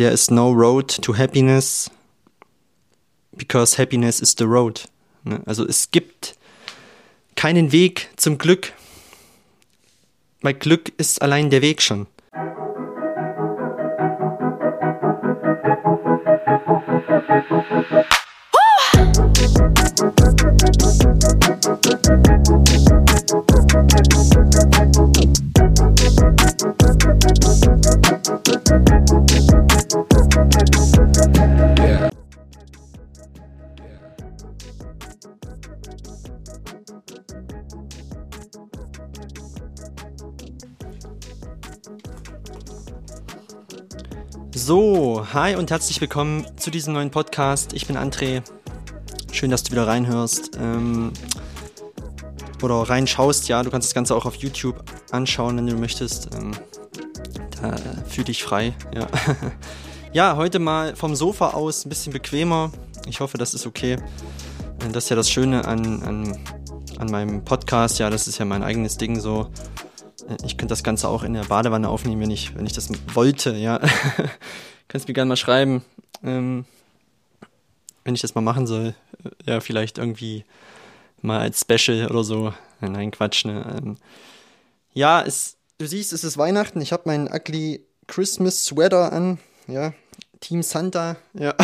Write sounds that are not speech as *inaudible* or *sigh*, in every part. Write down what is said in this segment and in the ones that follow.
There is no road to happiness because happiness is the road. Ne? Also es gibt keinen Weg zum Glück, weil Glück ist allein der Weg schon. So, hi und herzlich willkommen zu diesem neuen Podcast. Ich bin André. Schön, dass du wieder reinhörst. Ähm, oder reinschaust, ja. Du kannst das Ganze auch auf YouTube anschauen, wenn du möchtest. Ähm, da fühl dich frei, ja. *laughs* ja, heute mal vom Sofa aus ein bisschen bequemer. Ich hoffe, das ist okay. Das ist ja das Schöne an, an, an meinem Podcast. Ja, das ist ja mein eigenes Ding so. Ich könnte das Ganze auch in der Badewanne aufnehmen, wenn ich, wenn ich das wollte, ja. *laughs* Kannst mir gerne mal schreiben, ähm, wenn ich das mal machen soll. Ja, vielleicht irgendwie mal als Special oder so. Nein, Quatsch, ne. Ähm, ja, es, du siehst, es ist Weihnachten. Ich habe meinen ugly Christmas Sweater an. Ja, Team Santa. Ja,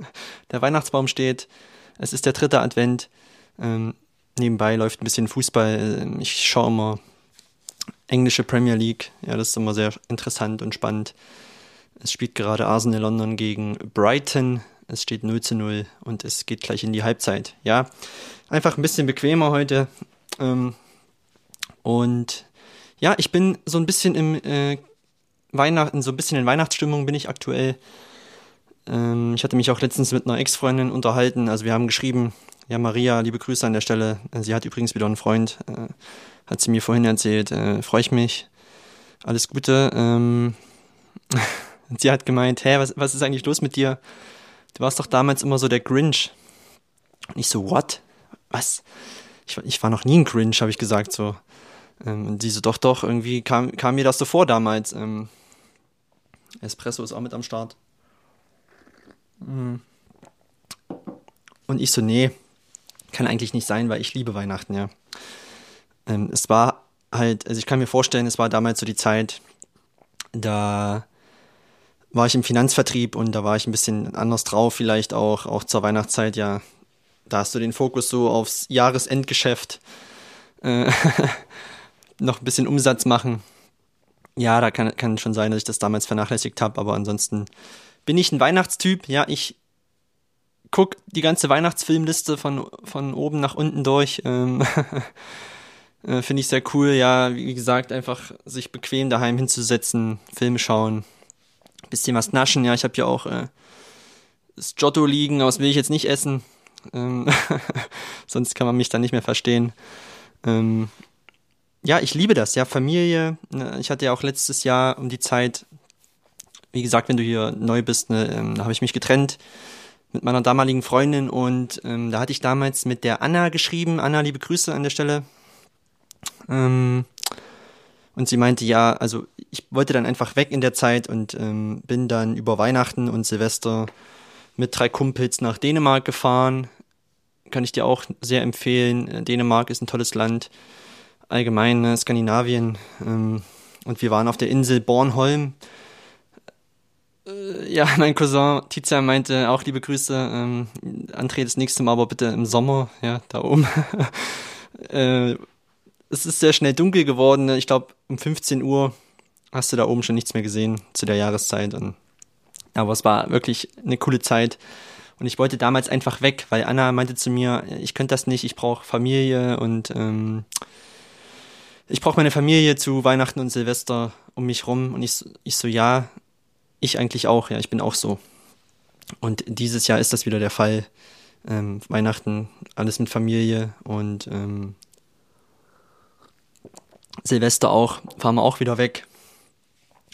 *laughs* der Weihnachtsbaum steht. Es ist der dritte Advent. Ähm, nebenbei läuft ein bisschen Fußball. Ähm, ich schaue immer englische Premier League. Ja, das ist immer sehr interessant und spannend. Es spielt gerade Arsenal London gegen Brighton. Es steht 0 zu 0 und es geht gleich in die Halbzeit. Ja, einfach ein bisschen bequemer heute. Ähm, und ja, ich bin so ein bisschen im äh, Weihnachten, so ein bisschen in Weihnachtsstimmung bin ich aktuell. Ähm, ich hatte mich auch letztens mit einer Ex-Freundin unterhalten. Also wir haben geschrieben, ja, Maria, liebe Grüße an der Stelle. Sie hat übrigens wieder einen Freund. Äh, hat sie mir vorhin erzählt. Äh, Freue ich mich. Alles Gute. Ähm, *laughs* sie hat gemeint, hä, was, was ist eigentlich los mit dir? Du warst doch damals immer so der Grinch. Und ich so, what? Was? Ich, ich war noch nie ein Grinch, habe ich gesagt so. Ähm, und sie so, doch, doch, irgendwie kam, kam mir das so vor damals. Ähm, Espresso ist auch mit am Start. Mm. Und ich so, nee, kann eigentlich nicht sein, weil ich liebe Weihnachten, ja ähm, es war halt, also ich kann mir vorstellen, es war damals so die Zeit, da war ich im Finanzvertrieb und da war ich ein bisschen anders drauf, vielleicht auch, auch zur Weihnachtszeit, ja. Da hast du den Fokus so aufs Jahresendgeschäft, äh, *laughs* noch ein bisschen Umsatz machen. Ja, da kann, kann schon sein, dass ich das damals vernachlässigt habe, aber ansonsten bin ich ein Weihnachtstyp. Ja, ich guck die ganze Weihnachtsfilmliste von, von oben nach unten durch. Ähm *laughs* Äh, Finde ich sehr cool, ja, wie gesagt, einfach sich bequem daheim hinzusetzen, Filme schauen, bisschen was naschen, ja, ich habe ja auch äh, das Giotto liegen, aber das will ich jetzt nicht essen. Ähm, *laughs* sonst kann man mich dann nicht mehr verstehen. Ähm, ja, ich liebe das, ja, Familie. Ne, ich hatte ja auch letztes Jahr um die Zeit, wie gesagt, wenn du hier neu bist, ne, ähm, da habe ich mich getrennt mit meiner damaligen Freundin und ähm, da hatte ich damals mit der Anna geschrieben. Anna, liebe Grüße an der Stelle. Ähm, und sie meinte, ja, also ich wollte dann einfach weg in der Zeit und ähm, bin dann über Weihnachten und Silvester mit drei Kumpels nach Dänemark gefahren. Kann ich dir auch sehr empfehlen. Dänemark ist ein tolles Land. Allgemein ne, Skandinavien. Ähm, und wir waren auf der Insel Bornholm. Äh, ja, *laughs* mein Cousin Tizian meinte auch liebe Grüße. Ähm, André, das nächste Mal aber bitte im Sommer, ja, da oben. *laughs* äh, es ist sehr schnell dunkel geworden. Ich glaube, um 15 Uhr hast du da oben schon nichts mehr gesehen zu der Jahreszeit. Und, aber es war wirklich eine coole Zeit. Und ich wollte damals einfach weg, weil Anna meinte zu mir, ich könnte das nicht, ich brauche Familie und ähm, ich brauche meine Familie zu Weihnachten und Silvester um mich rum. Und ich, ich so, ja, ich eigentlich auch, ja, ich bin auch so. Und dieses Jahr ist das wieder der Fall. Ähm, Weihnachten, alles mit Familie und ähm, Silvester auch, fahren wir auch wieder weg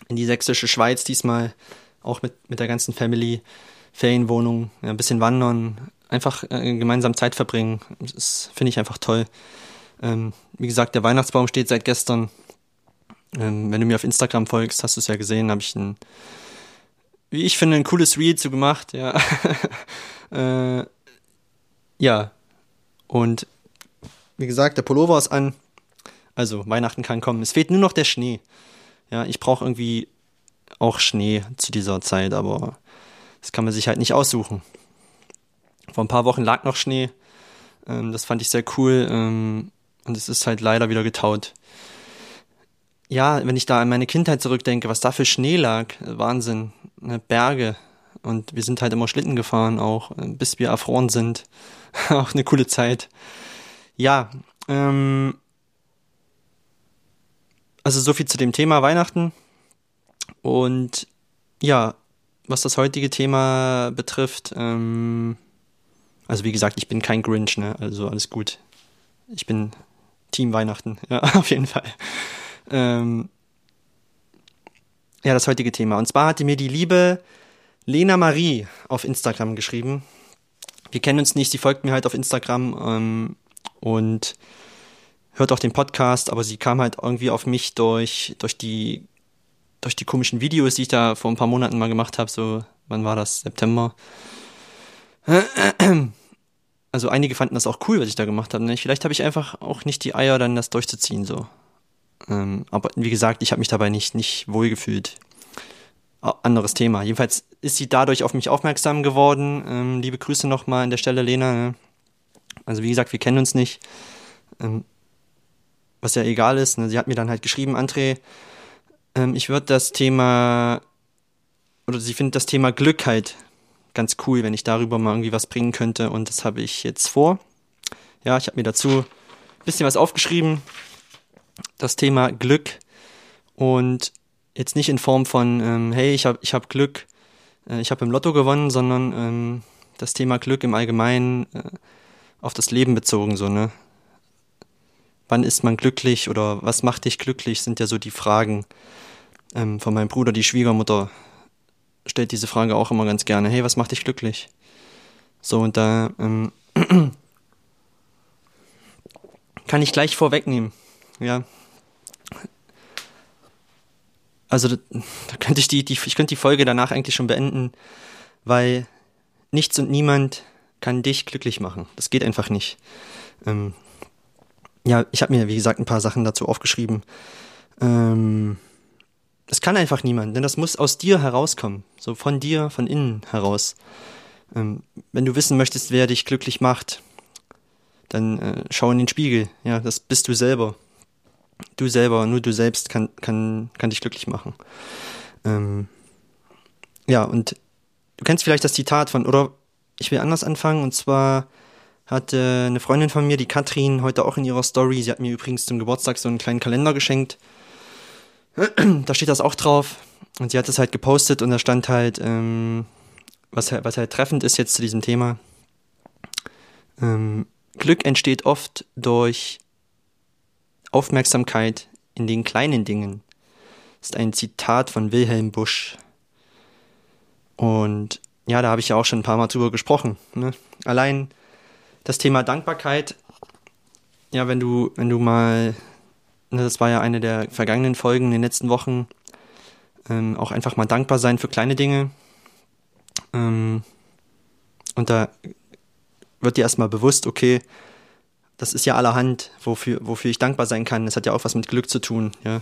in die sächsische Schweiz diesmal, auch mit, mit der ganzen Family, Ferienwohnung, ja, ein bisschen wandern, einfach äh, gemeinsam Zeit verbringen. Das finde ich einfach toll. Ähm, wie gesagt, der Weihnachtsbaum steht seit gestern. Ähm, wenn du mir auf Instagram folgst, hast du es ja gesehen, habe ich ein wie ich finde, ein cooles Reel zu gemacht, ja. *laughs* äh, ja. Und wie gesagt, der Pullover ist an. Also Weihnachten kann kommen. Es fehlt nur noch der Schnee. Ja, ich brauche irgendwie auch Schnee zu dieser Zeit, aber das kann man sich halt nicht aussuchen. Vor ein paar Wochen lag noch Schnee. Ähm, das fand ich sehr cool. Ähm, und es ist halt leider wieder getaut. Ja, wenn ich da an meine Kindheit zurückdenke, was da für Schnee lag, Wahnsinn. Ne, Berge. Und wir sind halt immer Schlitten gefahren, auch bis wir erfroren sind. *laughs* auch eine coole Zeit. Ja, ähm, also so viel zu dem Thema Weihnachten. Und ja, was das heutige Thema betrifft, ähm, also wie gesagt, ich bin kein Grinch, ne? Also alles gut. Ich bin Team Weihnachten, *laughs* ja, auf jeden Fall. Ähm, ja, das heutige Thema. Und zwar hatte mir die liebe Lena Marie auf Instagram geschrieben. Wir kennen uns nicht, sie folgt mir halt auf Instagram ähm, und hört auch den Podcast, aber sie kam halt irgendwie auf mich durch, durch die, durch die komischen Videos, die ich da vor ein paar Monaten mal gemacht habe, so, wann war das? September. Also einige fanden das auch cool, was ich da gemacht habe. Ne? Vielleicht habe ich einfach auch nicht die Eier, dann das durchzuziehen, so. Ähm, aber wie gesagt, ich habe mich dabei nicht, nicht wohlgefühlt. Anderes Thema. Jedenfalls ist sie dadurch auf mich aufmerksam geworden. Ähm, liebe Grüße nochmal an der Stelle, Lena. Ne? Also wie gesagt, wir kennen uns nicht. Ähm, was ja egal ist. Ne? Sie hat mir dann halt geschrieben, André, ähm, ich würde das Thema, oder sie findet das Thema Glück halt ganz cool, wenn ich darüber mal irgendwie was bringen könnte. Und das habe ich jetzt vor. Ja, ich habe mir dazu ein bisschen was aufgeschrieben das Thema Glück und jetzt nicht in Form von, ähm, hey, ich habe ich hab Glück, äh, ich habe im Lotto gewonnen, sondern ähm, das Thema Glück im Allgemeinen äh, auf das Leben bezogen, so, ne? Wann ist man glücklich oder was macht dich glücklich, sind ja so die Fragen. Ähm, von meinem Bruder, die Schwiegermutter, stellt diese Frage auch immer ganz gerne. Hey, was macht dich glücklich? So, und da ähm, *clears throat* kann ich gleich vorwegnehmen ja. Also da, könnte ich die, die, ich könnte die Folge danach eigentlich schon beenden, weil nichts und niemand kann dich glücklich machen. Das geht einfach nicht. Ähm, ja, ich habe mir, wie gesagt, ein paar Sachen dazu aufgeschrieben. Ähm, das kann einfach niemand, denn das muss aus dir herauskommen. So von dir, von innen heraus. Ähm, wenn du wissen möchtest, wer dich glücklich macht, dann äh, schau in den Spiegel. Ja, das bist du selber du selber, nur du selbst kann, kann, kann dich glücklich machen. Ähm, ja, und du kennst vielleicht das Zitat von, oder ich will anders anfangen, und zwar hat äh, eine Freundin von mir, die Katrin, heute auch in ihrer Story, sie hat mir übrigens zum Geburtstag so einen kleinen Kalender geschenkt. *clears throat* da steht das auch drauf. Und sie hat es halt gepostet und da stand halt, ähm, was, was halt treffend ist jetzt zu diesem Thema. Ähm, Glück entsteht oft durch Aufmerksamkeit in den kleinen Dingen ist ein Zitat von Wilhelm Busch. Und ja, da habe ich ja auch schon ein paar Mal drüber gesprochen. Ne? Allein das Thema Dankbarkeit, ja, wenn du, wenn du mal, ne, das war ja eine der vergangenen Folgen in den letzten Wochen, ähm, auch einfach mal dankbar sein für kleine Dinge. Ähm, und da wird dir erstmal bewusst, okay, das ist ja allerhand, wofür, wofür ich dankbar sein kann. Das hat ja auch was mit Glück zu tun. Ja.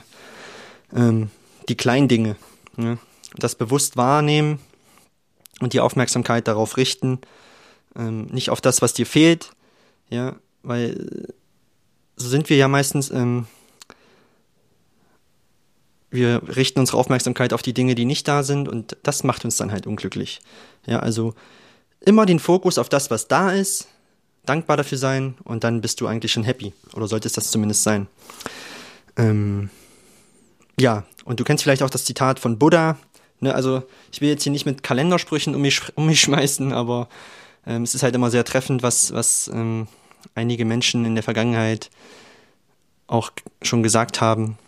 Ähm, die kleinen Dinge. Ja. Das bewusst wahrnehmen und die Aufmerksamkeit darauf richten. Ähm, nicht auf das, was dir fehlt. Ja, weil so sind wir ja meistens. Ähm, wir richten unsere Aufmerksamkeit auf die Dinge, die nicht da sind und das macht uns dann halt unglücklich. Ja, also immer den Fokus auf das, was da ist dankbar dafür sein und dann bist du eigentlich schon happy. Oder solltest das zumindest sein. Ähm, ja, und du kennst vielleicht auch das Zitat von Buddha. Ne, also ich will jetzt hier nicht mit Kalendersprüchen um mich, um mich *laughs* schmeißen, aber ähm, es ist halt immer sehr treffend, was, was ähm, einige Menschen in der Vergangenheit auch schon gesagt haben.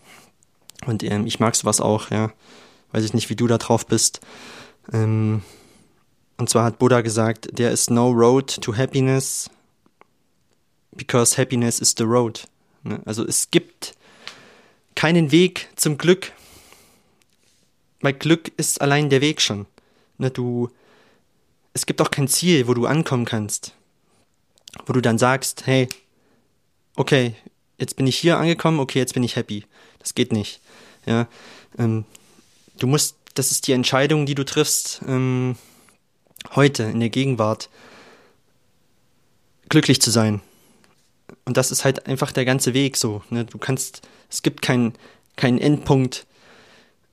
Und ähm, ich mag sowas auch, ja. Weiß ich nicht, wie du da drauf bist. Ähm, und zwar hat Buddha gesagt, there is no road to happiness, because happiness is the road. Ne? Also es gibt keinen Weg zum Glück, weil Glück ist allein der Weg schon. Ne, du, es gibt auch kein Ziel, wo du ankommen kannst. Wo du dann sagst, hey, okay, jetzt bin ich hier angekommen, okay, jetzt bin ich happy. Das geht nicht. Ja, ähm, du musst, das ist die Entscheidung, die du triffst ähm, heute in der Gegenwart, glücklich zu sein. Und das ist halt einfach der ganze Weg so. Ne? Du kannst, es gibt keinen keinen Endpunkt,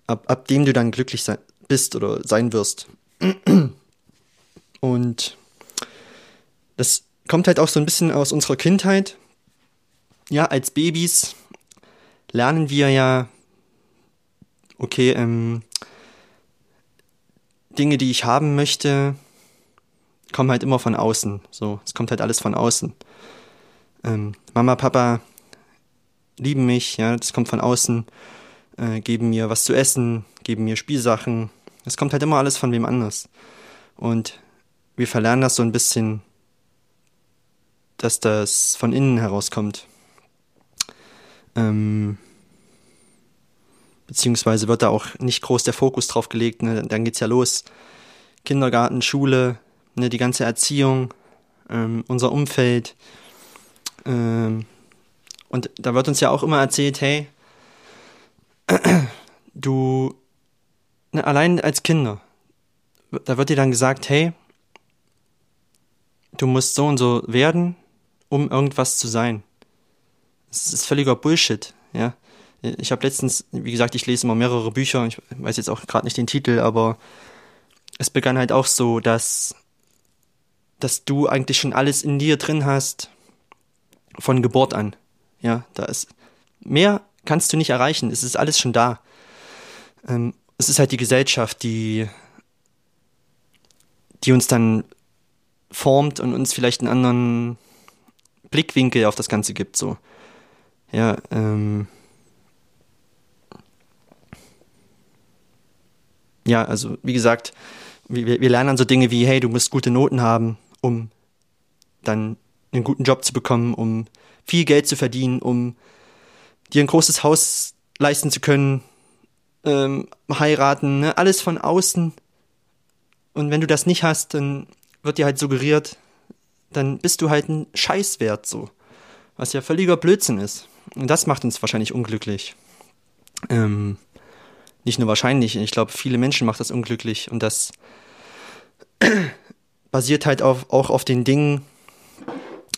ab, ab dem du dann glücklich sein, bist oder sein wirst. Und das kommt halt auch so ein bisschen aus unserer Kindheit. Ja, als Babys lernen wir ja, okay, ähm, Dinge, die ich haben möchte, kommen halt immer von außen. So, es kommt halt alles von außen. Ähm, Mama, Papa lieben mich, ja, das kommt von außen, äh, geben mir was zu essen, geben mir Spielsachen. Es kommt halt immer alles von wem anders. Und wir verlernen das so ein bisschen, dass das von innen herauskommt. Ähm, beziehungsweise wird da auch nicht groß der Fokus drauf gelegt. Ne? Dann geht's ja los. Kindergarten, Schule, ne, die ganze Erziehung, ähm, unser Umfeld. Ähm, und da wird uns ja auch immer erzählt, hey, *clears throat* du, ne, allein als Kinder, da wird dir dann gesagt, hey, du musst so und so werden, um irgendwas zu sein. Das ist völliger Bullshit, ja. Ich habe letztens, wie gesagt, ich lese immer mehrere Bücher, ich weiß jetzt auch gerade nicht den Titel, aber es begann halt auch so, dass, dass du eigentlich schon alles in dir drin hast, von Geburt an. Ja, da ist mehr kannst du nicht erreichen. Es ist alles schon da. Ähm, es ist halt die Gesellschaft, die, die uns dann formt und uns vielleicht einen anderen Blickwinkel auf das Ganze gibt. So, ja. Ähm, ja, also wie gesagt, wir, wir lernen dann so Dinge wie, hey, du musst gute Noten haben, um dann einen guten Job zu bekommen, um viel Geld zu verdienen, um dir ein großes Haus leisten zu können, ähm, heiraten, ne? alles von außen. Und wenn du das nicht hast, dann wird dir halt suggeriert, dann bist du halt ein Scheißwert so. Was ja völliger Blödsinn ist. Und das macht uns wahrscheinlich unglücklich. Ähm, nicht nur wahrscheinlich, ich glaube, viele Menschen macht das unglücklich und das *clears throat* basiert halt auf, auch auf den Dingen,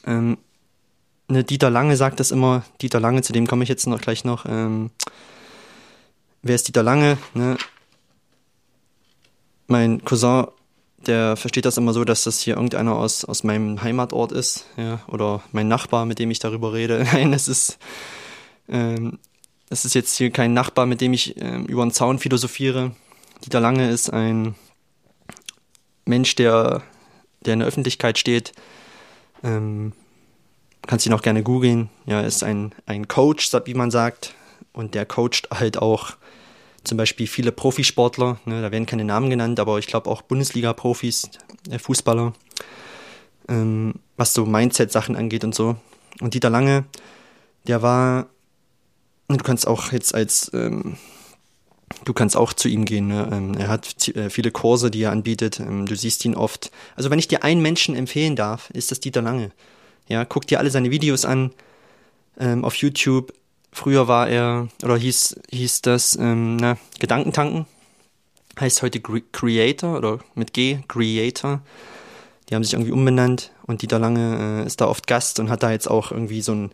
ähm, ne, Dieter Lange sagt das immer, Dieter Lange, zu dem komme ich jetzt noch gleich noch. Ähm, wer ist Dieter Lange? Ne? Mein Cousin, der versteht das immer so, dass das hier irgendeiner aus, aus meinem Heimatort ist, ja, oder mein Nachbar, mit dem ich darüber rede. *laughs* Nein, es ist, ähm, ist jetzt hier kein Nachbar, mit dem ich ähm, über den Zaun philosophiere. Dieter Lange ist ein Mensch, der, der in der Öffentlichkeit steht, ähm, kannst ihn auch gerne googeln. Ja, ist ein, ein Coach, wie man sagt. Und der coacht halt auch zum Beispiel viele Profisportler. Ne, da werden keine Namen genannt, aber ich glaube auch Bundesliga-Profis, äh, Fußballer. Ähm, was so Mindset-Sachen angeht und so. Und Dieter Lange, der war, du kannst auch jetzt als, ähm, du kannst auch zu ihm gehen. Ne? Ähm, er hat äh, viele Kurse, die er anbietet. Ähm, du siehst ihn oft. Also wenn ich dir einen Menschen empfehlen darf, ist das Dieter Lange. Ja, guck dir alle seine Videos an ähm, auf YouTube. Früher war er, oder hieß, hieß das, ähm, na, Gedankentanken. Heißt heute Creator oder mit G, Creator. Die haben sich irgendwie umbenannt und Dieter Lange äh, ist da oft Gast und hat da jetzt auch irgendwie so einen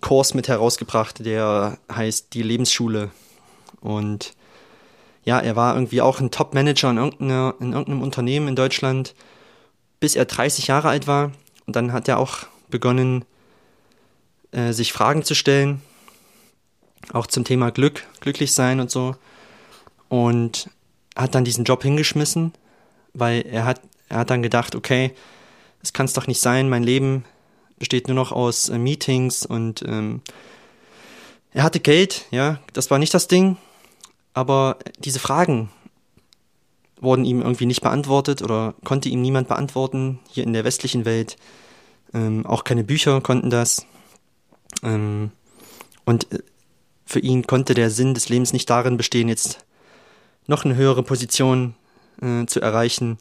Kurs mit herausgebracht, der heißt die Lebensschule. Und ja, er war irgendwie auch ein Top-Manager in, in irgendeinem Unternehmen in Deutschland, bis er 30 Jahre alt war. Und dann hat er auch begonnen, äh, sich Fragen zu stellen, auch zum Thema Glück, glücklich sein und so. Und hat dann diesen Job hingeschmissen, weil er hat, er hat dann gedacht, okay, es kann es doch nicht sein, mein Leben besteht nur noch aus äh, Meetings und ähm, er hatte Geld, ja, das war nicht das Ding, aber diese Fragen wurden ihm irgendwie nicht beantwortet oder konnte ihm niemand beantworten hier in der westlichen Welt. Ähm, auch keine Bücher konnten das. Ähm, und äh, für ihn konnte der Sinn des Lebens nicht darin bestehen, jetzt noch eine höhere Position äh, zu erreichen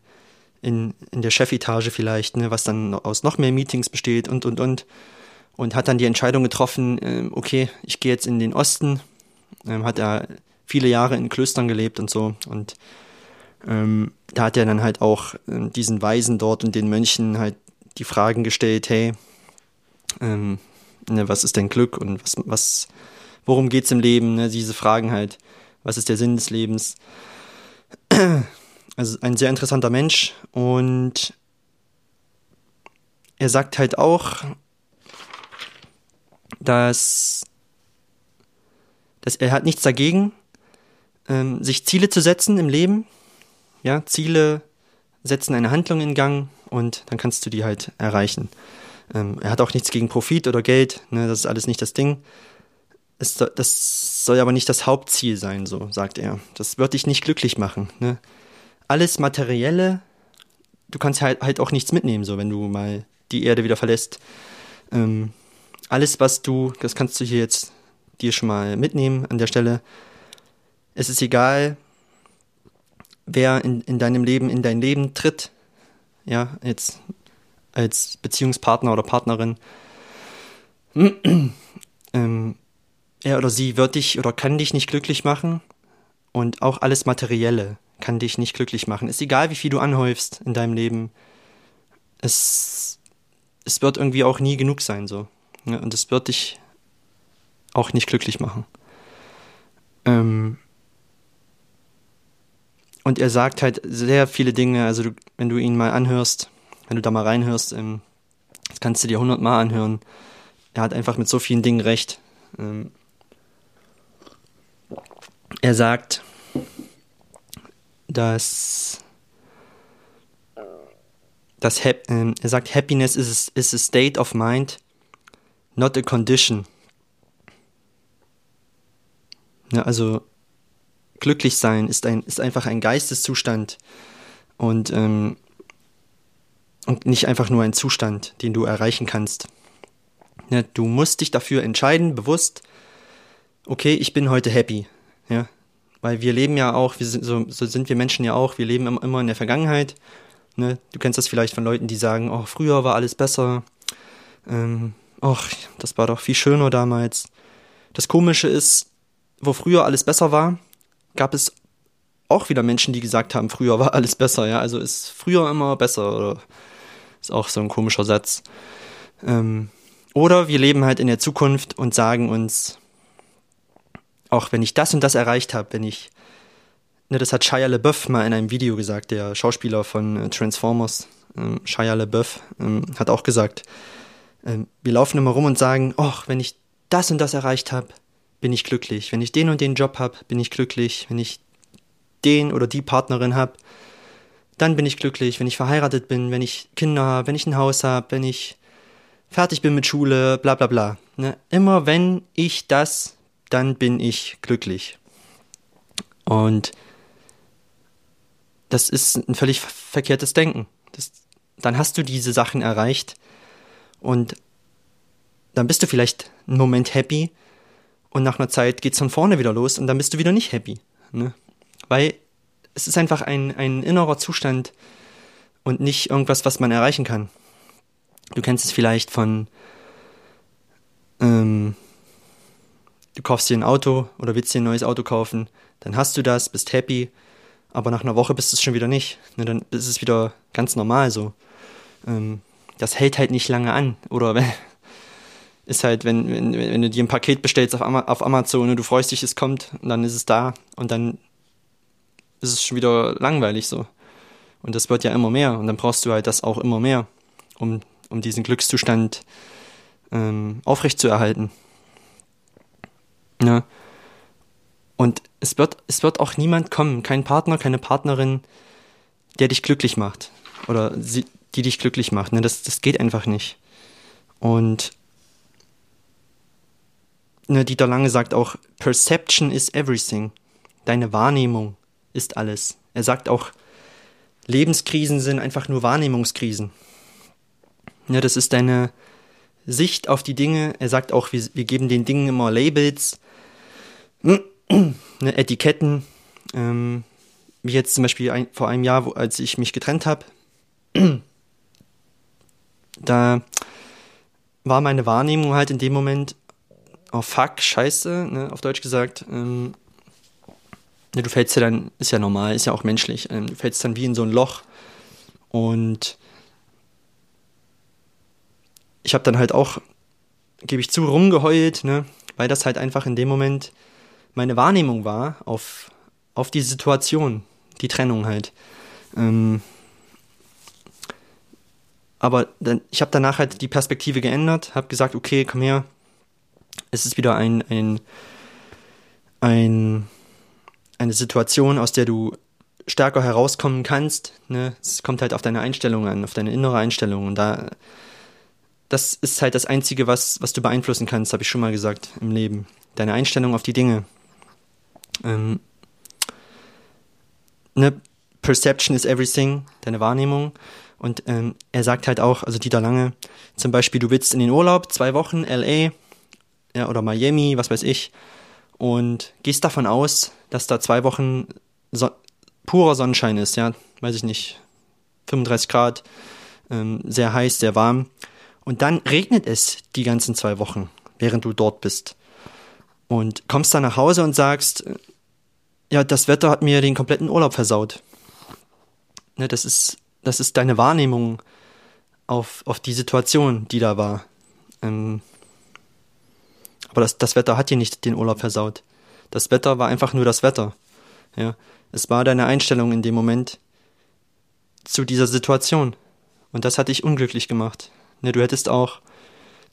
in, in der Chefetage vielleicht, ne, was dann aus noch mehr Meetings besteht und, und, und. Und hat dann die Entscheidung getroffen, äh, okay, ich gehe jetzt in den Osten. Ähm, hat er viele Jahre in Klöstern gelebt und so. Und ähm, da hat er dann halt auch äh, diesen Weisen dort und den Mönchen halt die Fragen gestellt, hey, ähm, ne, was ist denn Glück und was, was, worum geht's im Leben, ne, diese Fragen halt, was ist der Sinn des Lebens. *clears throat* Also ein sehr interessanter Mensch und er sagt halt auch, dass, dass er hat nichts dagegen, ähm, sich Ziele zu setzen im Leben. Ja, Ziele setzen eine Handlung in Gang und dann kannst du die halt erreichen. Ähm, er hat auch nichts gegen Profit oder Geld, ne, das ist alles nicht das Ding. Es, das soll aber nicht das Hauptziel sein, so sagt er. Das wird dich nicht glücklich machen. Ne? Alles Materielle, du kannst halt, halt auch nichts mitnehmen, so wenn du mal die Erde wieder verlässt. Ähm, alles, was du, das kannst du hier jetzt dir schon mal mitnehmen an der Stelle. Es ist egal, wer in, in deinem Leben in dein Leben tritt. Ja, jetzt als Beziehungspartner oder Partnerin. *clears throat* ähm, er oder sie wird dich oder kann dich nicht glücklich machen. Und auch alles Materielle kann dich nicht glücklich machen. Ist egal, wie viel du anhäufst in deinem Leben. Es, es wird irgendwie auch nie genug sein, so. Ja, und es wird dich auch nicht glücklich machen. Ähm, und er sagt halt sehr viele Dinge, also du, wenn du ihn mal anhörst, wenn du da mal reinhörst, ähm, das kannst du dir hundertmal anhören. Er hat einfach mit so vielen Dingen recht. Ähm, er sagt, dass, dass äh, er sagt, Happiness is, is a state of mind, not a condition. Ja, also glücklich sein ist, ein, ist einfach ein Geisteszustand und, ähm, und nicht einfach nur ein Zustand, den du erreichen kannst. Ja, du musst dich dafür entscheiden, bewusst, okay, ich bin heute happy. Ja, weil wir leben ja auch, sind, so, so sind wir Menschen ja auch, wir leben immer in der Vergangenheit. Ne? Du kennst das vielleicht von Leuten, die sagen, oh, früher war alles besser. Ähm, das war doch viel schöner damals. Das Komische ist, wo früher alles besser war, gab es auch wieder Menschen, die gesagt haben, früher war alles besser, ja. Also ist früher immer besser, oder ist auch so ein komischer Satz. Ähm, oder wir leben halt in der Zukunft und sagen uns, auch wenn ich das und das erreicht habe, wenn ich, ne, das hat Shia LaBeouf mal in einem Video gesagt, der Schauspieler von äh, Transformers, ähm, Shia LaBeouf, ähm, hat auch gesagt, ähm, wir laufen immer rum und sagen, ach, wenn ich das und das erreicht habe, bin ich glücklich. Wenn ich den und den Job habe, bin ich glücklich. Wenn ich den oder die Partnerin habe, dann bin ich glücklich. Wenn ich verheiratet bin, wenn ich Kinder habe, wenn ich ein Haus habe, wenn ich fertig bin mit Schule, bla bla bla. Ne? Immer wenn ich das, dann bin ich glücklich. Und das ist ein völlig verkehrtes Denken. Das, dann hast du diese Sachen erreicht und dann bist du vielleicht einen Moment happy, und nach einer Zeit geht es von vorne wieder los und dann bist du wieder nicht happy. Ne? Weil es ist einfach ein, ein innerer Zustand und nicht irgendwas, was man erreichen kann. Du kennst es vielleicht von, ähm, du kaufst dir ein Auto oder willst dir ein neues Auto kaufen, dann hast du das, bist happy, aber nach einer Woche bist du es schon wieder nicht. Ne? Dann ist es wieder ganz normal so. Ähm, das hält halt nicht lange an. Oder wenn, *laughs* ist halt, wenn, wenn, wenn du dir ein Paket bestellst auf, auf Amazon und du freust dich, es kommt und dann ist es da und dann ist es schon wieder langweilig so. Und das wird ja immer mehr und dann brauchst du halt das auch immer mehr, um, um diesen Glückszustand ähm, aufrechtzuerhalten. Ja. Und es wird, es wird auch niemand kommen, kein Partner, keine Partnerin, der dich glücklich macht. Oder sie, die dich glücklich macht. Ne? Das, das geht einfach nicht. Und ne, Dieter Lange sagt auch, Perception is everything. Deine Wahrnehmung ist alles. Er sagt auch, Lebenskrisen sind einfach nur Wahrnehmungskrisen. Ja, das ist deine Sicht auf die Dinge. Er sagt auch, wir, wir geben den Dingen immer Labels, ne, Etiketten. Ähm, wie jetzt zum Beispiel ein, vor einem Jahr, wo, als ich mich getrennt habe, da war meine Wahrnehmung halt in dem Moment, oh fuck, scheiße, ne, auf Deutsch gesagt, ähm, ne, du fällst ja dann, ist ja normal, ist ja auch menschlich, ähm, du fällst dann wie in so ein Loch und ich habe dann halt auch, gebe ich zu, rumgeheult, ne, weil das halt einfach in dem Moment meine Wahrnehmung war auf, auf die Situation, die Trennung halt. Ähm, aber dann, ich habe danach halt die Perspektive geändert, habe gesagt, okay, komm her, es ist wieder ein, ein, ein, eine Situation, aus der du stärker herauskommen kannst. Ne? Es kommt halt auf deine Einstellung an, auf deine innere Einstellung. Und da, das ist halt das Einzige, was, was du beeinflussen kannst, habe ich schon mal gesagt, im Leben. Deine Einstellung auf die Dinge. Ähm, ne? Perception is everything, deine Wahrnehmung. Und ähm, er sagt halt auch, also Dieter Lange, zum Beispiel, du willst in den Urlaub, zwei Wochen, LA, ja, oder Miami, was weiß ich, und gehst davon aus, dass da zwei Wochen so purer Sonnenschein ist, ja, weiß ich nicht, 35 Grad, ähm, sehr heiß, sehr warm. Und dann regnet es die ganzen zwei Wochen, während du dort bist. Und kommst dann nach Hause und sagst, ja, das Wetter hat mir den kompletten Urlaub versaut. Ne, das ist, das ist deine Wahrnehmung auf, auf die Situation, die da war. Ähm, aber das, das Wetter hat dir nicht den Urlaub versaut. Das Wetter war einfach nur das Wetter. Ja. Es war deine Einstellung in dem Moment zu dieser Situation. Und das hat dich unglücklich gemacht. Ne, du hättest auch,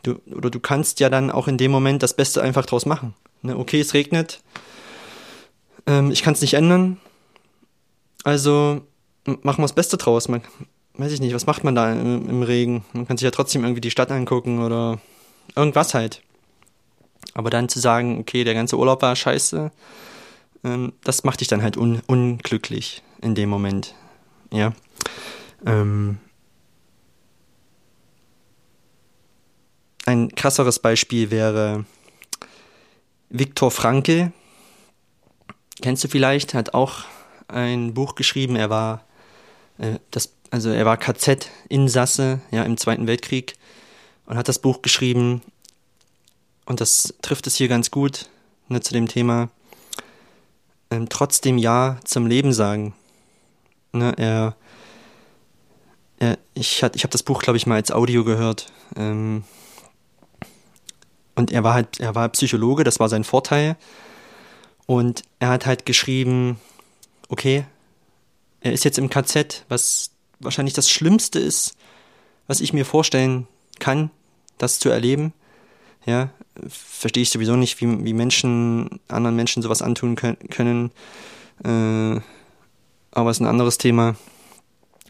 du, oder du kannst ja dann auch in dem Moment das Beste einfach draus machen. Ne, okay, es regnet. Ähm, ich kann es nicht ändern. Also machen wir das Beste draus. Man, weiß ich nicht, was macht man da im, im Regen? Man kann sich ja trotzdem irgendwie die Stadt angucken oder irgendwas halt. Aber dann zu sagen, okay, der ganze Urlaub war scheiße, ähm, das macht dich dann halt un unglücklich in dem Moment. Ja. Ähm ein krasseres Beispiel wäre Viktor Frankl. Kennst du vielleicht? Hat auch ein Buch geschrieben. Er war äh, das, also er war KZ-Insasse ja im Zweiten Weltkrieg und hat das Buch geschrieben und das trifft es hier ganz gut ne, zu dem Thema, ähm, trotzdem Ja zum Leben sagen. Ne, er, er, ich hat, ich habe das Buch, glaube ich, mal als Audio gehört. Ähm, und er war halt, er war Psychologe, das war sein Vorteil. Und er hat halt geschrieben, okay, er ist jetzt im KZ, was wahrscheinlich das Schlimmste ist, was ich mir vorstellen kann, das zu erleben. Ja, verstehe ich sowieso nicht, wie, wie Menschen, anderen Menschen sowas antun können. Äh, aber es ist ein anderes Thema.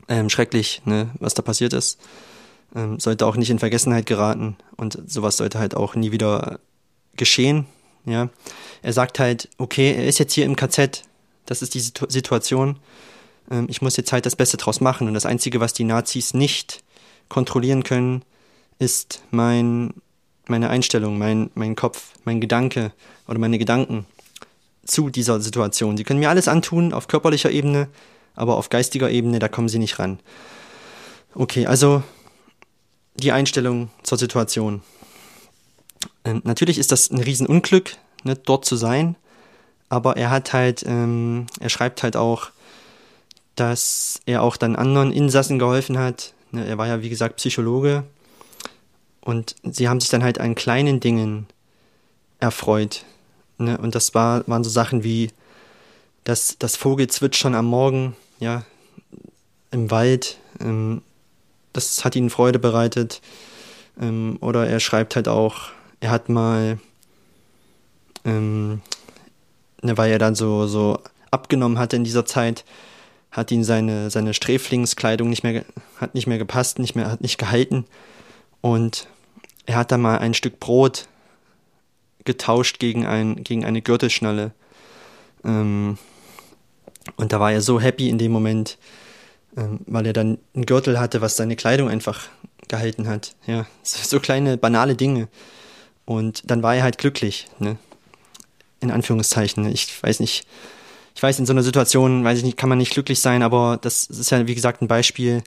Ähm, schrecklich, ne, was da passiert ist. Ähm, sollte auch nicht in Vergessenheit geraten und sowas sollte halt auch nie wieder geschehen. Ja, er sagt halt, okay, er ist jetzt hier im KZ, das ist die Situ Situation. Ähm, ich muss jetzt halt das Beste draus machen und das Einzige, was die Nazis nicht kontrollieren können, ist mein meine Einstellung, mein, mein Kopf, mein Gedanke oder meine Gedanken zu dieser Situation. Sie können mir alles antun auf körperlicher Ebene, aber auf geistiger Ebene, da kommen sie nicht ran. Okay, also die Einstellung zur Situation. Ähm, natürlich ist das ein Riesenunglück, ne, dort zu sein, aber er hat halt, ähm, er schreibt halt auch, dass er auch dann anderen Insassen geholfen hat. Ne, er war ja, wie gesagt, Psychologe und sie haben sich dann halt an kleinen Dingen erfreut. Ne? Und das war, waren so Sachen wie das, das Vogelzwitschern am Morgen, ja, im Wald. Ähm, das hat ihnen Freude bereitet. Ähm, oder er schreibt halt auch, er hat mal, ähm, ne, weil er dann so, so abgenommen hatte in dieser Zeit, hat ihn seine, seine Sträflingskleidung nicht mehr, hat nicht mehr gepasst, nicht mehr, hat nicht gehalten. Und er hat da mal ein Stück Brot getauscht gegen, ein, gegen eine Gürtelschnalle. Ähm, und da war er so happy in dem Moment, ähm, weil er dann einen Gürtel hatte, was seine Kleidung einfach gehalten hat. Ja, *laughs* so, so kleine, banale Dinge. Und dann war er halt glücklich, ne? In Anführungszeichen. Ich weiß nicht, ich weiß, in so einer Situation, weiß ich nicht, kann man nicht glücklich sein, aber das ist ja, wie gesagt, ein Beispiel,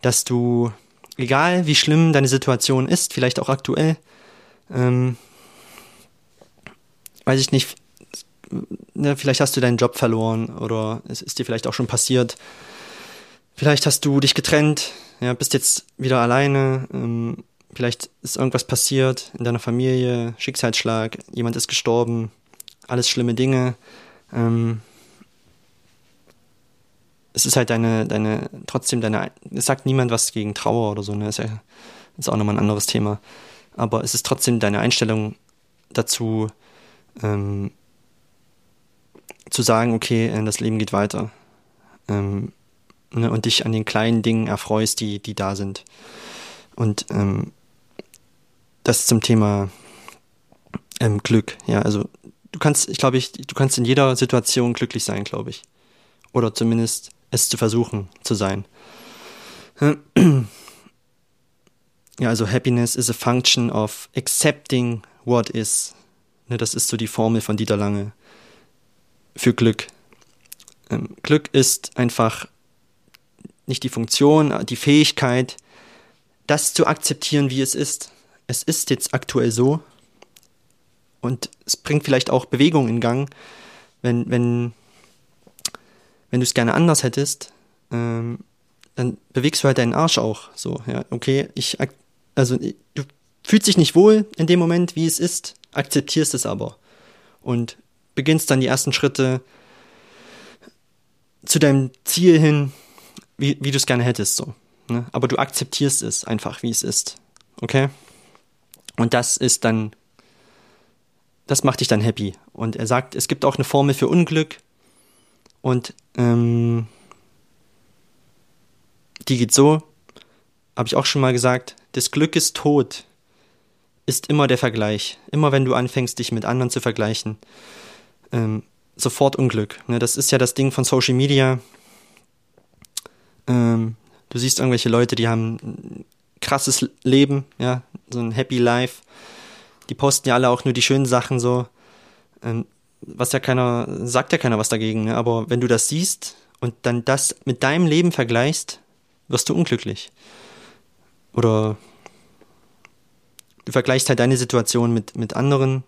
dass du, egal wie schlimm deine Situation ist, vielleicht auch aktuell, ähm, weiß ich nicht, ne, vielleicht hast du deinen Job verloren oder es ist dir vielleicht auch schon passiert. Vielleicht hast du dich getrennt, ja, bist jetzt wieder alleine, ähm, vielleicht ist irgendwas passiert in deiner Familie, Schicksalsschlag, jemand ist gestorben, alles schlimme Dinge. Ähm, es ist halt deine, deine, trotzdem deine, es sagt niemand was gegen Trauer oder so, ne? Ist ja, ist auch nochmal ein anderes Thema. Aber es ist trotzdem deine Einstellung dazu, ähm, zu sagen, okay, äh, das Leben geht weiter. Ähm, ne, und dich an den kleinen Dingen erfreust, die, die da sind. Und ähm, das zum Thema ähm, Glück. Ja, also du kannst, ich glaube, ich, du kannst in jeder Situation glücklich sein, glaube ich. Oder zumindest es zu versuchen zu sein. *clears throat* Ja, also Happiness is a function of accepting what is. Ne, das ist so die Formel von Dieter Lange für Glück. Ähm, Glück ist einfach nicht die Funktion, die Fähigkeit, das zu akzeptieren, wie es ist. Es ist jetzt aktuell so und es bringt vielleicht auch Bewegung in Gang, wenn, wenn, wenn du es gerne anders hättest, ähm, dann bewegst du halt deinen Arsch auch so. Ja, okay, ich, also du fühlst dich nicht wohl in dem Moment, wie es ist, akzeptierst es aber und beginnst dann die ersten Schritte zu deinem Ziel hin, wie, wie du es gerne hättest, so. Ne? Aber du akzeptierst es einfach, wie es ist. Okay? Und das ist dann, das macht dich dann happy. Und er sagt, es gibt auch eine Formel für Unglück. Und ähm, die geht so, habe ich auch schon mal gesagt, das Glück ist tot, ist immer der Vergleich. Immer wenn du anfängst, dich mit anderen zu vergleichen, ähm, sofort Unglück. Ne? Das ist ja das Ding von Social Media. Ähm, du siehst irgendwelche Leute, die haben ein krasses Leben, ja, so ein Happy Life. Die posten ja alle auch nur die schönen Sachen so. Ähm, was ja keiner, sagt ja keiner was dagegen, ne? aber wenn du das siehst und dann das mit deinem Leben vergleichst, wirst du unglücklich. Oder du vergleichst halt deine Situation mit, mit anderen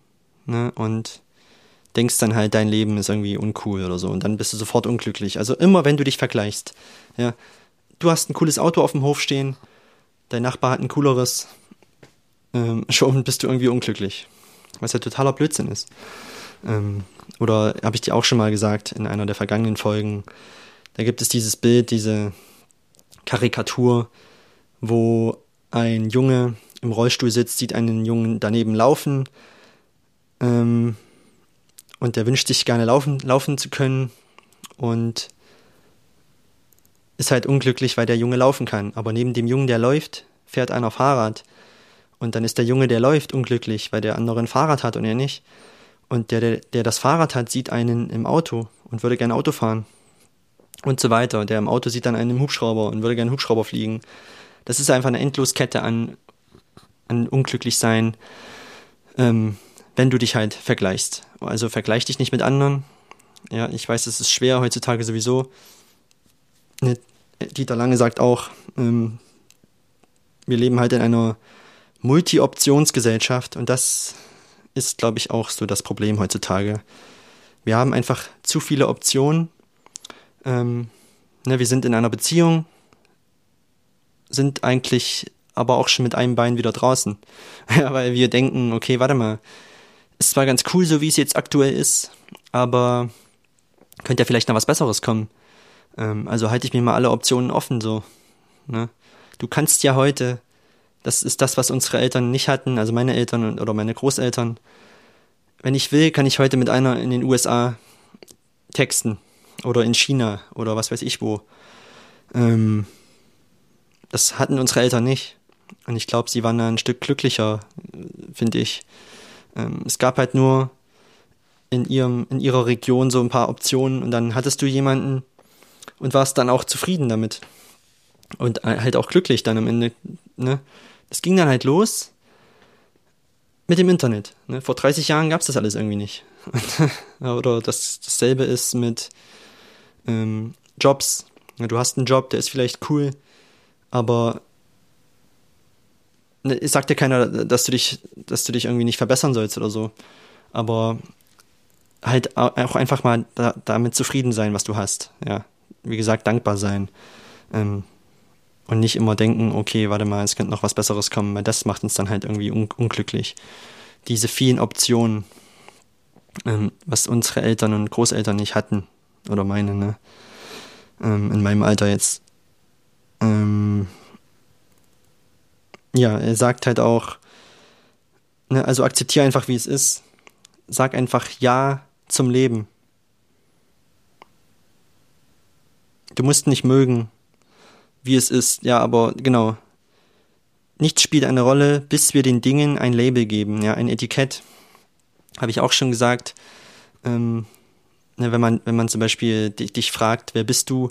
ne? und denkst dann halt, dein Leben ist irgendwie uncool oder so und dann bist du sofort unglücklich. Also immer, wenn du dich vergleichst, ja, du hast ein cooles Auto auf dem Hof stehen, dein Nachbar hat ein cooleres, ähm, *laughs* schon bist du irgendwie unglücklich, was ja totaler Blödsinn ist. Ähm, oder habe ich dir auch schon mal gesagt in einer der vergangenen Folgen, da gibt es dieses Bild, diese Karikatur, wo ein Junge im Rollstuhl sitzt, sieht einen Jungen daneben laufen, ähm, und der wünscht sich gerne laufen, laufen zu können und ist halt unglücklich, weil der Junge laufen kann. Aber neben dem Jungen, der läuft, fährt einer Fahrrad. Und dann ist der Junge, der läuft, unglücklich, weil der andere ein Fahrrad hat und er nicht. Und der, der, der das Fahrrad hat, sieht einen im Auto und würde gerne Auto fahren. Und so weiter. Der im Auto sieht dann einen im Hubschrauber und würde gerne Hubschrauber fliegen. Das ist einfach eine Endloskette an, an Unglücklichsein. Ähm, wenn du dich halt vergleichst. Also vergleich dich nicht mit anderen. Ja, ich weiß, es ist schwer heutzutage sowieso. Ne, Dieter Lange sagt auch, ähm, wir leben halt in einer Multi-Optionsgesellschaft und das ist, glaube ich, auch so das Problem heutzutage. Wir haben einfach zu viele Optionen. Ähm, ne, wir sind in einer Beziehung, sind eigentlich aber auch schon mit einem Bein wieder draußen. *laughs* Ja, weil wir denken, okay, warte mal, ist zwar ganz cool, so wie es jetzt aktuell ist, aber könnte ja vielleicht noch was Besseres kommen. Ähm, also halte ich mir mal alle Optionen offen, so. Ne? Du kannst ja heute, das ist das, was unsere Eltern nicht hatten, also meine Eltern oder meine Großeltern. Wenn ich will, kann ich heute mit einer in den USA texten oder in China oder was weiß ich wo. Ähm, das hatten unsere Eltern nicht. Und ich glaube, sie waren da ein Stück glücklicher, finde ich. Ähm, es gab halt nur in, ihrem, in ihrer Region so ein paar Optionen und dann hattest du jemanden und warst dann auch zufrieden damit. Und halt auch glücklich dann am Ende. Ne? Das ging dann halt los. mit dem Internet. Ne? Vor 30 Jahren gab es das alles irgendwie nicht. *laughs* Oder das, dasselbe ist mit ähm, Jobs. Du hast einen Job, der ist vielleicht cool, aber es sagt dir keiner, dass du dich, dass du dich irgendwie nicht verbessern sollst oder so. Aber halt auch einfach mal da, damit zufrieden sein, was du hast. Ja, wie gesagt, dankbar sein. Ähm, und nicht immer denken, okay, warte mal, es könnte noch was Besseres kommen, weil das macht uns dann halt irgendwie un unglücklich. Diese vielen Optionen, ähm, was unsere Eltern und Großeltern nicht hatten, oder meine, ne? Ähm, in meinem Alter jetzt. Ähm, ja, er sagt halt auch, ne, also akzeptiere einfach, wie es ist. Sag einfach Ja zum Leben. Du musst nicht mögen, wie es ist. Ja, aber genau. Nichts spielt eine Rolle, bis wir den Dingen ein Label geben, ja, ein Etikett. Habe ich auch schon gesagt. Ähm, ne, wenn man, wenn man zum Beispiel dich, dich, fragt, wer bist du,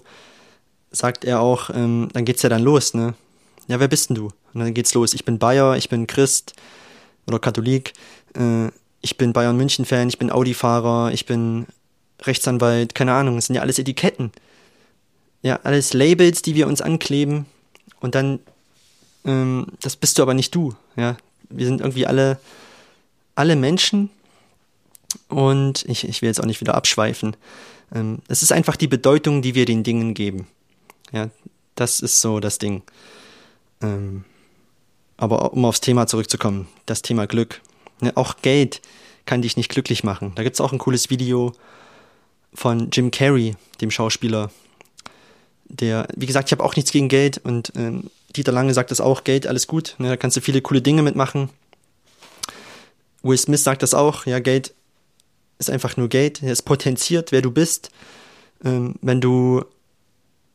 sagt er auch, ähm, dann geht's ja dann los, ne? Ja, wer bist denn du? Und dann geht's los. Ich bin Bayer, ich bin Christ oder Katholik, äh, ich bin Bayern München Fan, ich bin Audi-Fahrer, ich bin Rechtsanwalt, keine Ahnung, das sind ja alles Etiketten ja, alles Labels, die wir uns ankleben und dann, ähm, das bist du aber nicht du, ja. Wir sind irgendwie alle, alle Menschen und ich, ich will jetzt auch nicht wieder abschweifen. Ähm, es ist einfach die Bedeutung, die wir den Dingen geben. Ja, das ist so das Ding. Ähm, aber um aufs Thema zurückzukommen, das Thema Glück. Ne, auch Geld kann dich nicht glücklich machen. Da gibt es auch ein cooles Video von Jim Carrey, dem Schauspieler, der, wie gesagt, ich habe auch nichts gegen Geld und ähm, Dieter Lange sagt das auch, Geld, alles gut, ne, da kannst du viele coole Dinge mitmachen. Will Smith sagt das auch, ja, Geld ist einfach nur Geld, es potenziert, wer du bist. Ähm, wenn du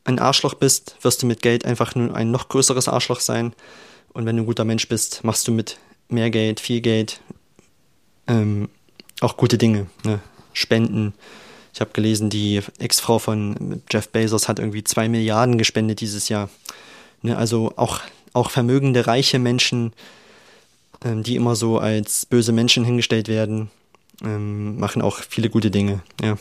ein Arschloch bist, wirst du mit Geld einfach nur ein noch größeres Arschloch sein. Und wenn du ein guter Mensch bist, machst du mit mehr Geld, viel Geld, ähm, auch gute Dinge, ne? Spenden, ich habe gelesen, die Ex-Frau von Jeff Bezos hat irgendwie zwei Milliarden gespendet dieses Jahr. Ne, also auch, auch vermögende, reiche Menschen, ähm, die immer so als böse Menschen hingestellt werden, ähm, machen auch viele gute Dinge. Ja.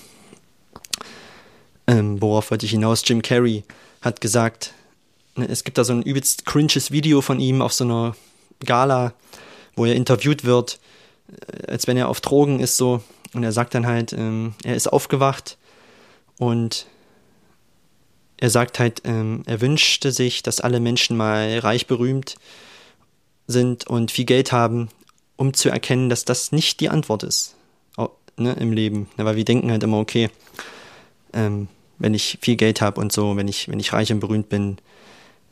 Ähm, worauf wollte ich hinaus? Jim Carrey hat gesagt, ne, es gibt da so ein übelst cringes Video von ihm auf so einer Gala, wo er interviewt wird, äh, als wenn er auf Drogen ist, so und er sagt dann halt, ähm, er ist aufgewacht und er sagt halt, ähm, er wünschte sich, dass alle Menschen mal reich berühmt sind und viel Geld haben, um zu erkennen, dass das nicht die Antwort ist ne, im Leben. Ja, weil wir denken halt immer, okay, ähm, wenn ich viel Geld habe und so, wenn ich, wenn ich reich und berühmt bin,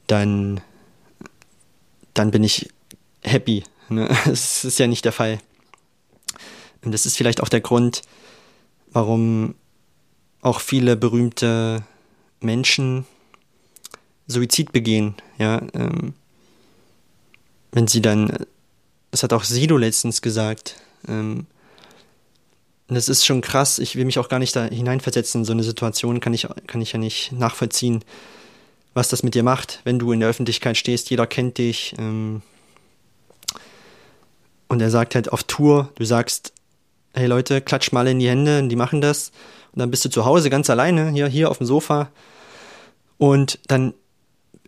dann, dann bin ich happy. Ne? *laughs* Das ist ja nicht der Fall. Und das ist vielleicht auch der Grund, warum auch viele berühmte Menschen Suizid begehen. Ja, ähm, wenn sie dann, das hat auch Sido letztens gesagt, ähm, das ist schon krass. Ich will mich auch gar nicht da hineinversetzen. In so eine Situation kann ich, kann ich ja nicht nachvollziehen, was das mit dir macht, wenn du in der Öffentlichkeit stehst. Jeder kennt dich. Ähm, und er sagt halt auf Tour, du sagst hey Leute, klatsch mal in die Hände, und die machen das. Und dann bist du zu Hause ganz alleine, hier, hier auf dem Sofa. Und dann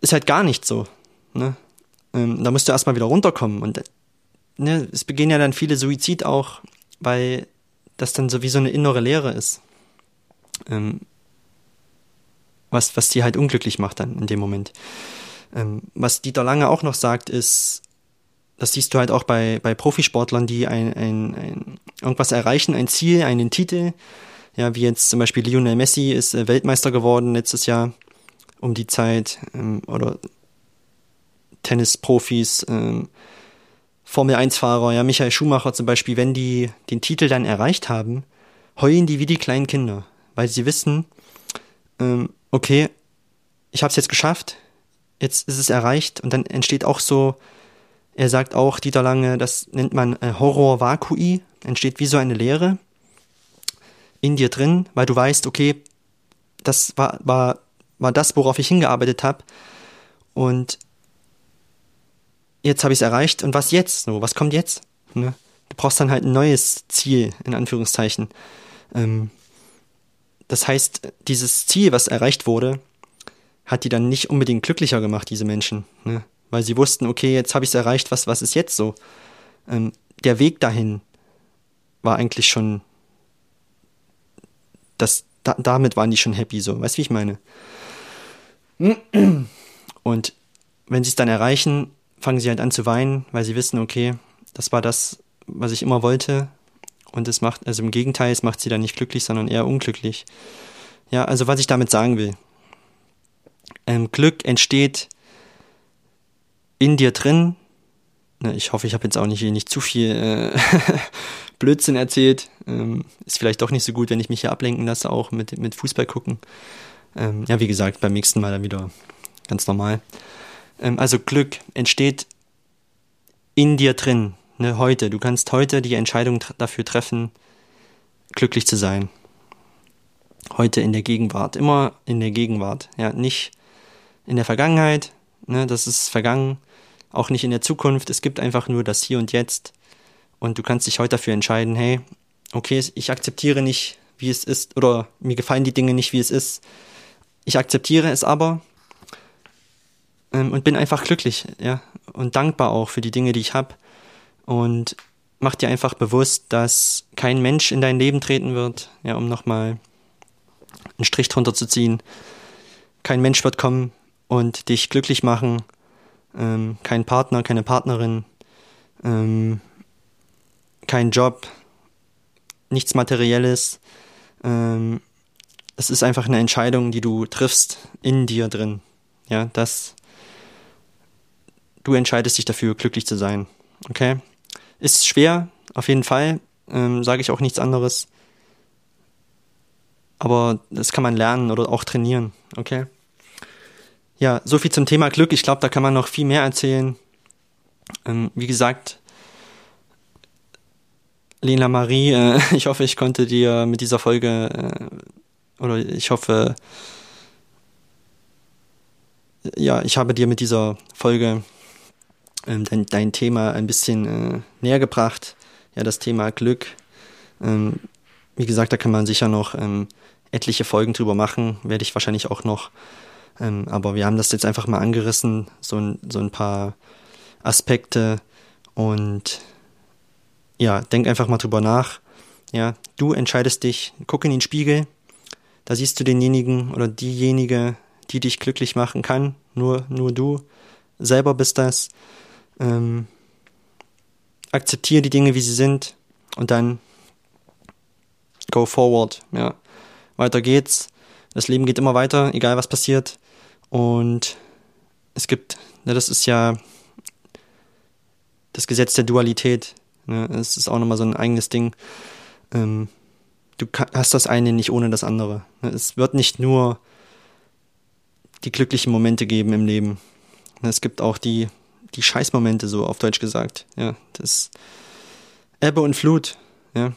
ist halt gar nicht so. Ne? Ähm, da musst du erstmal wieder runterkommen. Und ne, es begehen ja dann viele Suizid auch, weil das dann so wie so eine innere Leere ist. Ähm, was, was die halt unglücklich macht dann in dem Moment. Ähm, was Dieter Lange auch noch sagt, ist, das siehst du halt auch bei, bei Profisportlern, die ein, ein, ein, irgendwas erreichen, ein Ziel, einen Titel. Ja, wie jetzt zum Beispiel Lionel Messi ist äh, Weltmeister geworden letztes Jahr um die Zeit. Ähm, oder Tennisprofis, ähm, Formel 1-Fahrer, ja, Michael Schumacher zum Beispiel, wenn die den Titel dann erreicht haben, heulen die wie die kleinen Kinder, weil sie wissen, ähm, okay, ich habe es jetzt geschafft, jetzt ist es erreicht und dann entsteht auch so er sagt auch, Dieter Lange, das nennt man äh, Horror Vakui, entsteht wie so eine Leere in dir drin, weil du weißt, okay, das war, war, war das, worauf ich hingearbeitet habe. Und jetzt habe ich es erreicht. Und was jetzt? So, was kommt jetzt? Ne? brauchst dann halt ein neues Ziel, in Anführungszeichen. Ähm, das heißt, dieses Ziel, was erreicht wurde, hat die dann nicht unbedingt glücklicher gemacht, diese Menschen. Ne? Weil sie wussten, okay, jetzt habe ich es erreicht, was, was ist jetzt so? Ähm, der Weg dahin war eigentlich schon, das, da, damit waren die schon happy, so. Weißt du, wie ich meine? Und wenn sie es dann erreichen, fangen sie halt an zu weinen, weil sie wissen, okay, das war das, was ich immer wollte. Und es macht, also im Gegenteil, es macht sie dann nicht glücklich, sondern eher unglücklich. Ja, also was ich damit sagen will. Ähm, Glück entsteht in dir drin. Ne, ich hoffe, ich habe jetzt auch nicht, nicht zu viel äh, *laughs* Blödsinn erzählt. Ähm, ist vielleicht doch nicht so gut, wenn ich mich hier ablenken lasse, auch mit, mit Fußball gucken. Ähm, ja, wie gesagt, beim nächsten Mal dann wieder ganz normal. Ähm, also Glück entsteht in dir drin, ne, heute. Du kannst heute die Entscheidung dafür treffen, glücklich zu sein. Heute in der Gegenwart, immer in der Gegenwart, ja, nicht in der Vergangenheit, ne, das ist vergangen, auch nicht in der Zukunft. Es gibt einfach nur das Hier und Jetzt und du kannst dich heute dafür entscheiden, hey, okay, ich akzeptiere nicht, wie es ist oder mir gefallen die Dinge nicht, wie es ist. Ich akzeptiere es aber ähm, und bin einfach glücklich, ja, und dankbar auch für die Dinge, die ich habe. Und mach dir einfach bewusst, dass kein Mensch in dein Leben treten wird, ja, um nochmal einen Strich drunter zu ziehen. Kein Mensch wird kommen und dich glücklich machen. Ähm, kein Partner, keine Partnerin, ähm, kein Job, nichts Materielles. Ähm, es ist einfach eine Entscheidung, die du triffst in dir drin. Ja, das du entscheidest dich dafür, glücklich zu sein. Okay? Ist schwer, auf jeden Fall. Ähm, Sage ich auch nichts anderes. Aber das kann man lernen oder auch trainieren. Okay? Ja, so viel zum Thema Glück. Ich glaube, da kann man noch viel mehr erzählen. Ähm, wie gesagt, Lena Marie, äh, *laughs* ich hoffe, ich konnte dir mit dieser Folge äh, oder ich hoffe, ja, ich habe dir mit dieser Folge dein, dein, Thema ein bisschen äh, näher gebracht. Ja, das Thema Glück. Ähm, wie gesagt, da kann man sicher noch ähm, etliche Folgen drüber machen, werde ich wahrscheinlich auch noch. Ähm, aber wir haben das jetzt einfach mal angerissen, so ein, so ein paar Aspekte und ja, denk einfach mal drüber nach. Ja, du entscheidest dich, guck in den Spiegel, da siehst du denjenigen oder diejenige, die dich glücklich machen kann. Nur, nur du selber bist das ähm, akzeptiere die Dinge, wie sie sind und dann go forward. Ja, weiter geht's. Das Leben geht immer weiter, egal was passiert. Und es gibt, ne, das ist ja das Gesetz der Dualität. Ne, das ist auch nochmal so ein eigenes Ding. Ähm, du hast das eine nicht ohne das andere. Ne, es wird nicht nur die glücklichen Momente geben im Leben. Ne, es gibt auch die die Scheißmomente, so auf Deutsch gesagt. Ja, das Ebbe und Flut. Ja.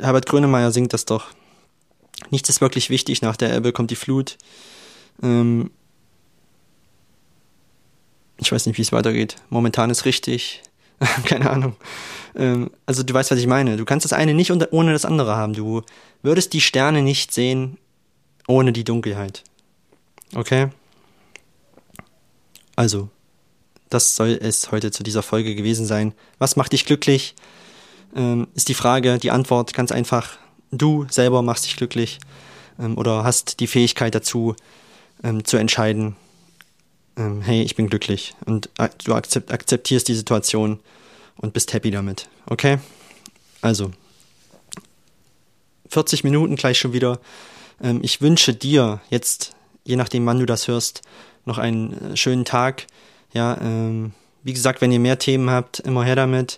Herbert Grönemeyer singt das doch. Nichts ist wirklich wichtig, nach der Ebbe kommt die Flut. Ähm ich weiß nicht, wie es weitergeht. Momentan ist richtig. *laughs* Keine Ahnung. Ähm, also du weißt, was ich meine. Du kannst das eine nicht ohne das andere haben. Du würdest die Sterne nicht sehen ohne die Dunkelheit. Okay? Also, das soll es heute zu dieser Folge gewesen sein. Was macht dich glücklich? Ähm, ist die Frage, die Antwort ganz einfach. Du selber machst dich glücklich ähm, oder hast die Fähigkeit dazu ähm, zu entscheiden, ähm, hey, ich bin glücklich und du akzept, akzeptierst die Situation und bist happy damit. Okay? Also, 40 Minuten gleich schon wieder. Ähm, ich wünsche dir jetzt, je nachdem, wann du das hörst, noch einen äh, schönen Tag. Ja, ähm, wie gesagt, wenn ihr mehr Themen habt, immer her damit.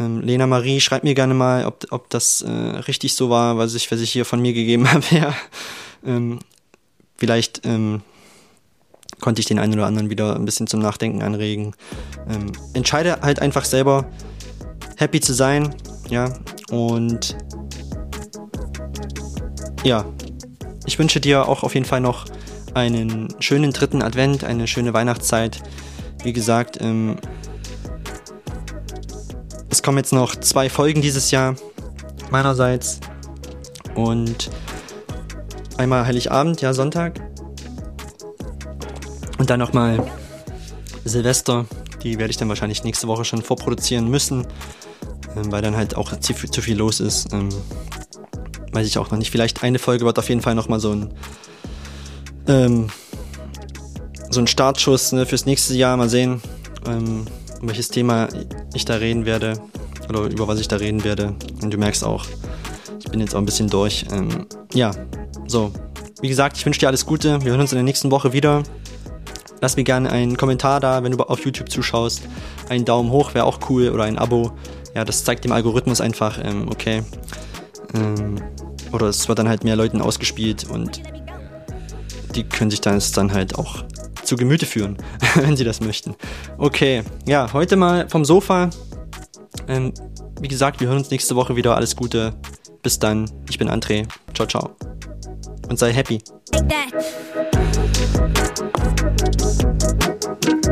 Ähm, Lena Marie, schreibt mir gerne mal, ob, ob das äh, richtig so war, was ich, was ich hier von mir gegeben *laughs* habe. ja. Ähm, vielleicht ähm, konnte ich den einen oder anderen wieder ein bisschen zum Nachdenken anregen. Ähm, entscheide halt einfach selber, happy zu sein, ja, und ja, ich wünsche dir auch auf jeden Fall noch einen schönen dritten Advent, eine schöne Weihnachtszeit. Wie gesagt, ähm, es kommen jetzt noch zwei Folgen dieses Jahr meinerseits. Und einmal Heiligabend, ja, Sonntag. Und dann nochmal Silvester. Die werde ich dann wahrscheinlich nächste Woche schon vorproduzieren müssen, ähm, weil dann halt auch zu, zu viel los ist. Ähm, weiß ich auch noch nicht. Vielleicht eine Folge wird auf jeden Fall nochmal so ein ähm, so ein Startschuss ne, fürs nächste Jahr. Mal sehen, ähm, um welches Thema ich da reden werde oder über was ich da reden werde. Und du merkst auch, ich bin jetzt auch ein bisschen durch. Ähm, ja, so. Wie gesagt, ich wünsche dir alles Gute. Wir hören uns in der nächsten Woche wieder. Lass mir gerne einen Kommentar da, wenn du auf YouTube zuschaust. Einen Daumen hoch wäre auch cool oder ein Abo. Ja, das zeigt dem Algorithmus einfach, ähm, okay. Ähm, oder es wird dann halt mehr Leuten ausgespielt und die können sich das dann halt auch zu Gemüte führen, *laughs* wenn sie das möchten. Okay, ja, heute mal vom Sofa. Ähm, wie gesagt, wir hören uns nächste Woche wieder. Alles Gute. Bis dann. Ich bin André. Ciao, ciao. Und sei happy. Like